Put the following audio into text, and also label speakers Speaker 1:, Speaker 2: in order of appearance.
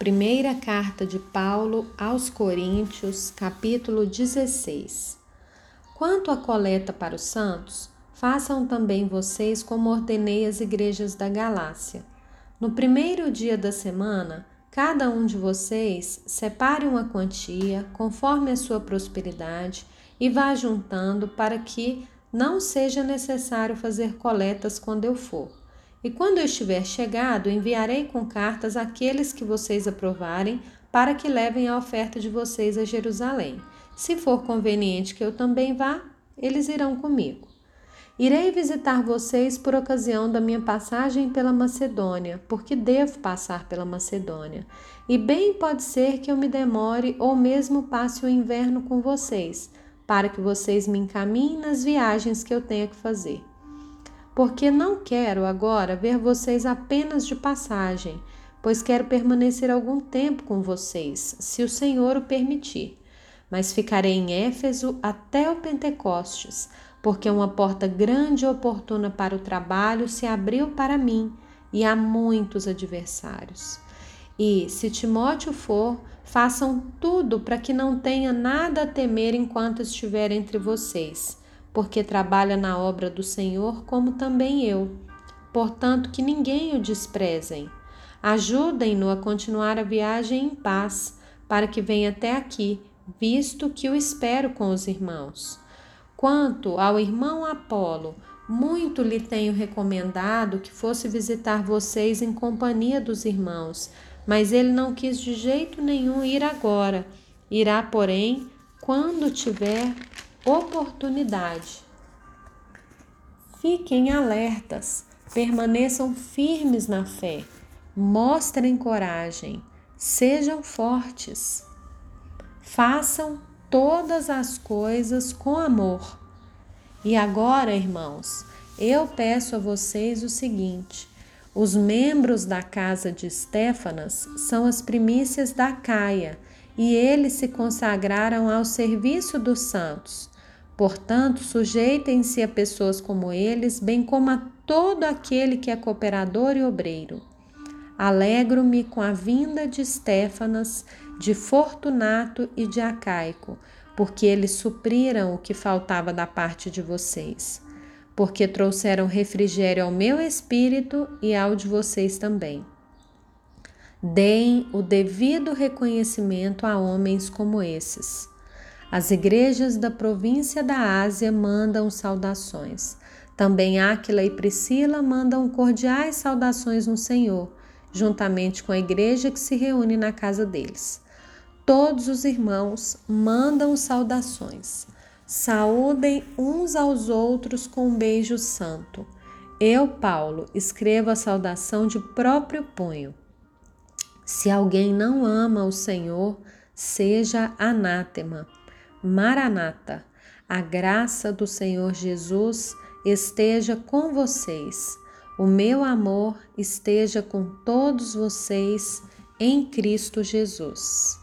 Speaker 1: Primeira carta de Paulo aos Coríntios, capítulo 16. Quanto à coleta para os santos, façam também vocês como ordenei as igrejas da Galácia. No primeiro dia da semana, cada um de vocês separe uma quantia conforme a sua prosperidade e vá juntando para que não seja necessário fazer coletas quando eu for e quando eu estiver chegado, enviarei com cartas aqueles que vocês aprovarem, para que levem a oferta de vocês a Jerusalém. Se for conveniente que eu também vá, eles irão comigo. Irei visitar vocês por ocasião da minha passagem pela Macedônia, porque devo passar pela Macedônia. E bem pode ser que eu me demore ou mesmo passe o inverno com vocês, para que vocês me encaminhem nas viagens que eu tenho que fazer porque não quero agora ver vocês apenas de passagem, pois quero permanecer algum tempo com vocês, se o Senhor o permitir. Mas ficarei em Éfeso até o Pentecostes, porque uma porta grande e oportuna para o trabalho se abriu para mim e há muitos adversários. E, se Timóteo for, façam tudo para que não tenha nada a temer enquanto estiver entre vocês porque trabalha na obra do Senhor como também eu. Portanto, que ninguém o desprezem. Ajudem-no a continuar a viagem em paz, para que venha até aqui, visto que o espero com os irmãos. Quanto ao irmão Apolo, muito lhe tenho recomendado que fosse visitar vocês em companhia dos irmãos, mas ele não quis de jeito nenhum ir agora. Irá, porém, quando tiver oportunidade. Fiquem alertas, permaneçam firmes na fé, mostrem coragem, sejam fortes. Façam todas as coisas com amor. E agora, irmãos, eu peço a vocês o seguinte: os membros da casa de Estéfanas são as primícias da Caia e eles se consagraram ao serviço dos santos. Portanto, sujeitem-se a pessoas como eles, bem como a todo aquele que é cooperador e obreiro. Alegro-me com a vinda de Estéfanas, de Fortunato e de Acaico, porque eles supriram o que faltava da parte de vocês, porque trouxeram refrigério ao meu espírito e ao de vocês também. Deem o devido reconhecimento a homens como esses. As igrejas da província da Ásia mandam saudações. Também Áquila e Priscila mandam cordiais saudações no Senhor, juntamente com a igreja que se reúne na casa deles. Todos os irmãos mandam saudações. Saúdem uns aos outros com um beijo santo. Eu, Paulo, escrevo a saudação de próprio punho. Se alguém não ama o Senhor, seja anátema. Maranata, a graça do Senhor Jesus esteja com vocês. O meu amor esteja com todos vocês em Cristo Jesus.